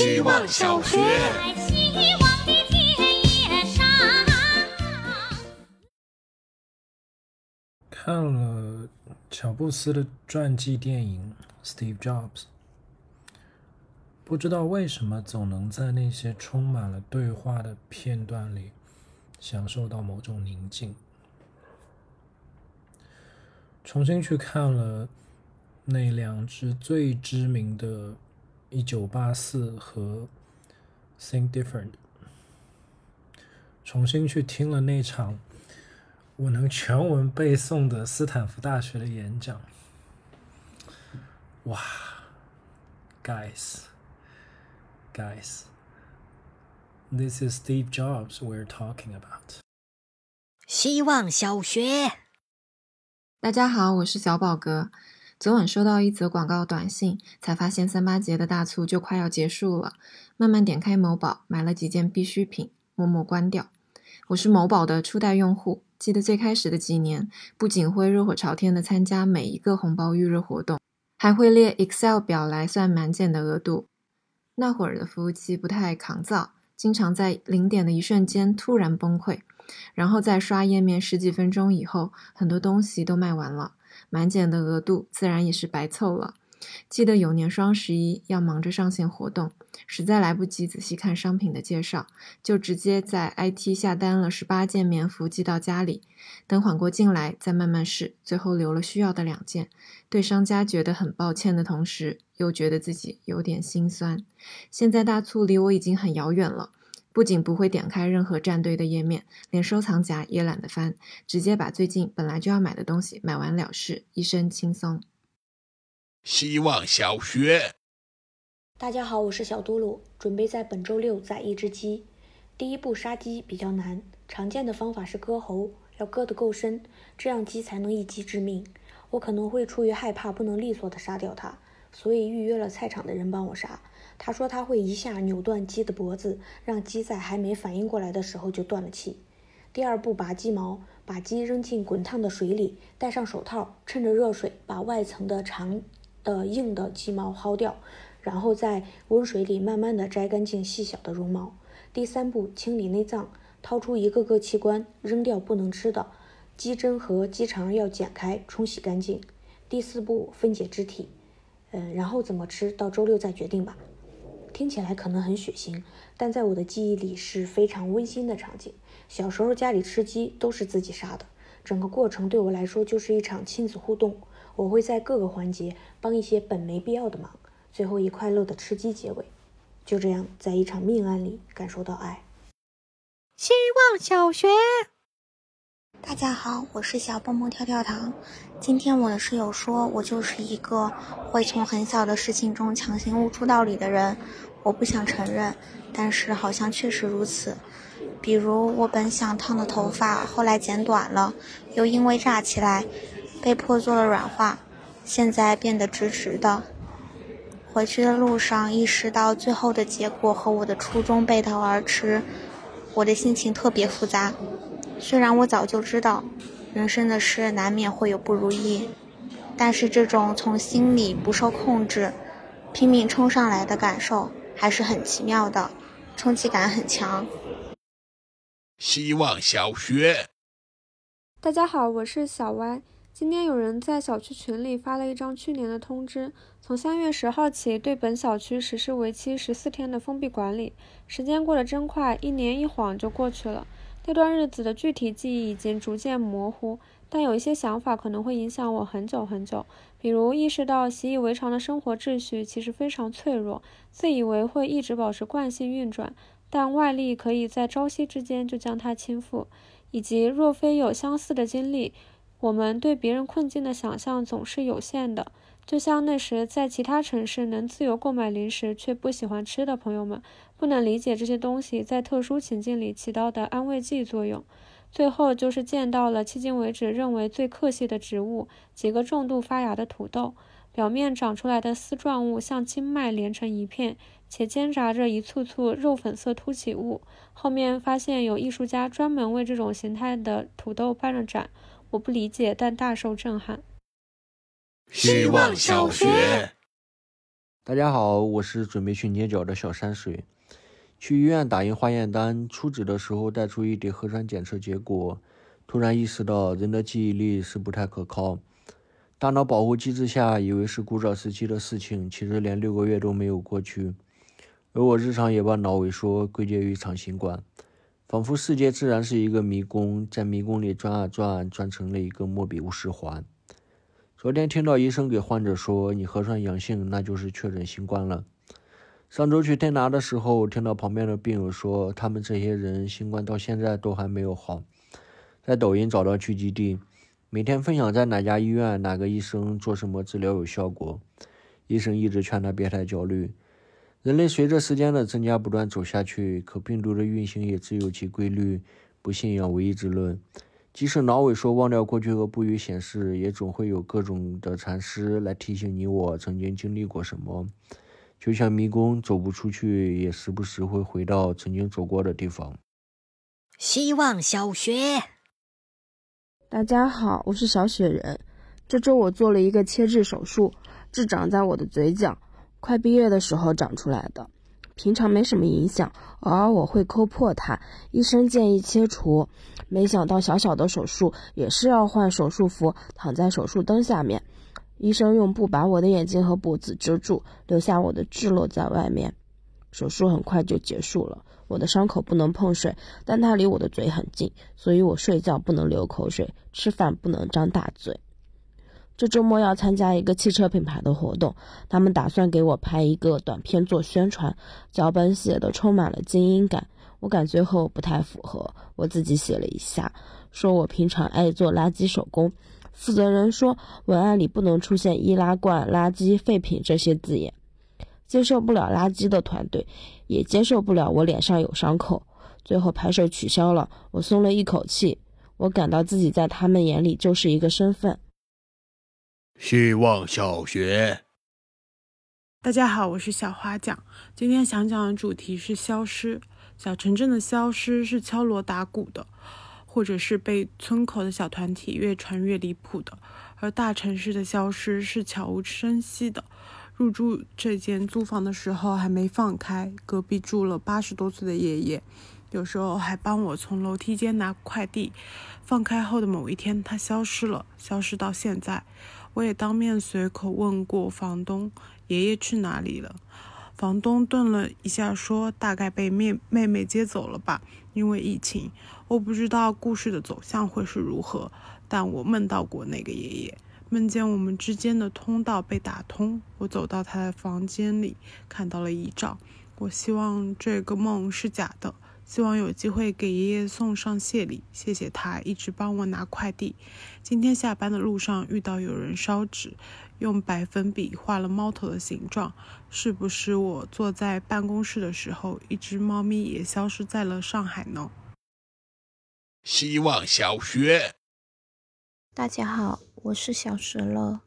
希望小学。在希望的田野上。看了乔布斯的传记电影《Steve Jobs》，不知道为什么总能在那些充满了对话的片段里享受到某种宁静。重新去看了那两支最知名的《一九八四》和《Think Different》，重新去听了那场。我能全文背诵的斯坦福大学的演讲，哇，guys，guys，this is Steve Jobs we're talking about。希望小学，大家好，我是小宝哥。昨晚收到一则广告短信，才发现三八节的大促就快要结束了。慢慢点开某宝，买了几件必需品，默默关掉。我是某宝的初代用户。记得最开始的几年，不仅会热火朝天的参加每一个红包预热活动，还会列 Excel 表来算满减的额度。那会儿的服务器不太抗造，经常在零点的一瞬间突然崩溃，然后再刷页面十几分钟以后，很多东西都卖完了，满减的额度自然也是白凑了。记得有年双十一要忙着上线活动，实在来不及仔细看商品的介绍，就直接在 IT 下单了十八件棉服寄到家里。等缓过劲来再慢慢试，最后留了需要的两件。对商家觉得很抱歉的同时，又觉得自己有点心酸。现在大促离我已经很遥远了，不仅不会点开任何战队的页面，连收藏夹也懒得翻，直接把最近本来就要买的东西买完了事，一身轻松。希望小学。大家好，我是小嘟噜，准备在本周六宰一只鸡。第一步杀鸡比较难，常见的方法是割喉，要割得够深，这样鸡才能一击致命。我可能会出于害怕不能利索的杀掉它，所以预约了菜场的人帮我杀。他说他会一下扭断鸡的脖子，让鸡在还没反应过来的时候就断了气。第二步拔鸡毛，把鸡扔进滚烫的水里，戴上手套，趁着热水把外层的长。的硬的鸡毛薅掉，然后在温水里慢慢的摘干净细小的绒毛。第三步，清理内脏，掏出一个个器官，扔掉不能吃的。鸡胗和鸡肠要剪开，冲洗干净。第四步，分解肢体。嗯，然后怎么吃到周六再决定吧。听起来可能很血腥，但在我的记忆里是非常温馨的场景。小时候家里吃鸡都是自己杀的，整个过程对我来说就是一场亲子互动。我会在各个环节帮一些本没必要的忙，最后以快乐的吃鸡结尾。就这样，在一场命案里感受到爱。希望小学。大家好，我是小蹦蹦跳跳糖。今天我的室友说我就是一个会从很小的事情中强行悟出道理的人，我不想承认，但是好像确实如此。比如我本想烫的头发，后来剪短了，又因为炸起来。被迫做了软化，现在变得直直的。回去的路上，意识到最后的结果和我的初衷背道而驰，我的心情特别复杂。虽然我早就知道，人生的事难免会有不如意，但是这种从心里不受控制、拼命冲上来的感受还是很奇妙的，冲击感很强。希望小学。大家好，我是小歪。今天有人在小区群里发了一张去年的通知，从三月十号起对本小区实施为期十四天的封闭管理。时间过得真快，一年一晃就过去了。那段日子的具体记忆已经逐渐模糊，但有一些想法可能会影响我很久很久。比如意识到习以为常的生活秩序其实非常脆弱，自以为会一直保持惯性运转，但外力可以在朝夕之间就将它倾覆。以及若非有相似的经历。我们对别人困境的想象总是有限的，就像那时在其他城市能自由购买零食却不喜欢吃的朋友们，不能理解这些东西在特殊情境里起到的安慰剂作用。最后就是见到了迄今为止认为最客气的植物——几个重度发芽的土豆，表面长出来的丝状物像经脉连成一片，且兼杂着一簇簇肉粉色凸起物。后面发现有艺术家专门为这种形态的土豆办了展。我不理解，但大受震撼。希望小学。大家好，我是准备去捏脚的小山水。去医院打印化验单，出纸的时候带出一叠核酸检测结果，突然意识到人的记忆力是不太可靠。大脑保护机制下，以为是古早时期的事情，其实连六个月都没有过去。而我日常也把脑萎缩归结于一场新冠，仿佛世界自然是一个迷宫，在迷宫里转啊转，转成了一个莫比乌斯环。昨天听到医生给患者说：“你核酸阳性，那就是确诊新冠了。”上周去推拿的时候，听到旁边的病友说，他们这些人新冠到现在都还没有好。在抖音找到聚集地，每天分享在哪家医院、哪个医生做什么治疗有效果。医生一直劝他别太焦虑。人类随着时间的增加不断走下去，可病毒的运行也自有其规律，不信仰唯一之论。即使脑萎缩忘掉过去和不予显示，也总会有各种的禅师来提醒你我曾经经历过什么。就像迷宫走不出去，也时不时会回到曾经走过的地方。希望小学，大家好，我是小雪人。这周我做了一个切痣手术，痣长在我的嘴角，快毕业的时候长出来的。平常没什么影响，偶尔我会抠破它。医生建议切除，没想到小小的手术也是要换手术服，躺在手术灯下面。医生用布把我的眼睛和脖子遮住，留下我的痣露在外面。手术很快就结束了。我的伤口不能碰水，但它离我的嘴很近，所以我睡觉不能流口水，吃饭不能张大嘴。这周末要参加一个汽车品牌的活动，他们打算给我拍一个短片做宣传，脚本写的充满了精英感，我感觉和我不太符合。我自己写了一下，说我平常爱做垃圾手工。负责人说，文案里不能出现易拉罐、垃圾、废品这些字眼。接受不了垃圾的团队，也接受不了我脸上有伤口。最后拍摄取消了，我松了一口气。我感到自己在他们眼里就是一个身份。希望小学，大家好，我是小花酱。今天想讲的主题是消失。小城镇的消失是敲锣打鼓的。或者是被村口的小团体越传越离谱的，而大城市的消失是悄无声息的。入住这间租房的时候还没放开，隔壁住了八十多岁的爷爷，有时候还帮我从楼梯间拿快递。放开后的某一天，他消失了，消失到现在。我也当面随口问过房东，爷爷去哪里了？房东顿了一下，说：“大概被妹妹妹接走了吧，因为疫情。”我不知道故事的走向会是如何，但我梦到过那个爷爷，梦见我们之间的通道被打通，我走到他的房间里，看到了遗照。我希望这个梦是假的，希望有机会给爷爷送上谢礼，谢谢他一直帮我拿快递。今天下班的路上遇到有人烧纸，用白粉笔画了猫头的形状，是不是我坐在办公室的时候，一只猫咪也消失在了上海呢？希望小学，大家好，我是小石乐。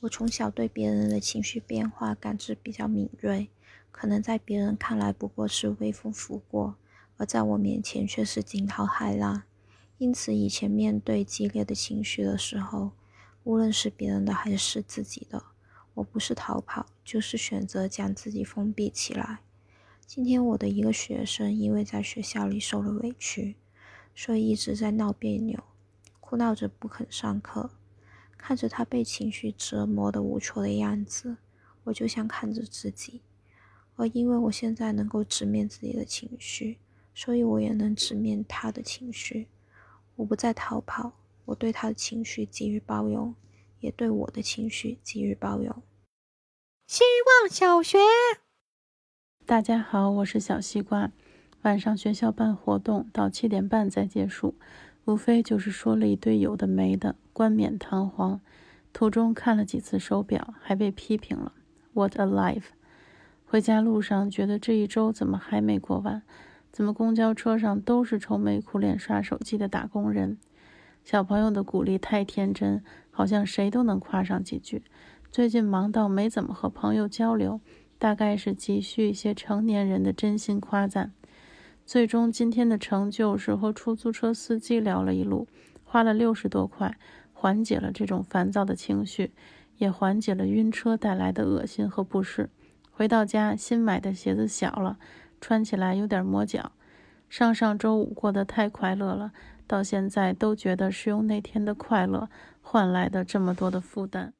我从小对别人的情绪变化感知比较敏锐，可能在别人看来不过是微风拂过，而在我面前却是惊涛骇浪。因此，以前面对激烈的情绪的时候，无论是别人的还是自己的，我不是逃跑，就是选择将自己封闭起来。今天，我的一个学生因为在学校里受了委屈。所以一直在闹别扭，哭闹着不肯上课。看着他被情绪折磨的无措的样子，我就像看着自己。而因为我现在能够直面自己的情绪，所以我也能直面他的情绪。我不再逃跑，我对他的情绪给予包容，也对我的情绪给予包容。希望小学，大家好，我是小西瓜。晚上学校办活动，到七点半才结束，无非就是说了一堆有的没的，冠冕堂皇。途中看了几次手表，还被批评了。What a life！回家路上觉得这一周怎么还没过完？怎么公交车上都是愁眉苦脸刷手机的打工人？小朋友的鼓励太天真，好像谁都能夸上几句。最近忙到没怎么和朋友交流，大概是急需一些成年人的真心夸赞。最终，今天的成就是和出租车司机聊了一路，花了六十多块，缓解了这种烦躁的情绪，也缓解了晕车带来的恶心和不适。回到家，新买的鞋子小了，穿起来有点磨脚。上上周五过得太快乐了，到现在都觉得是用那天的快乐换来的这么多的负担。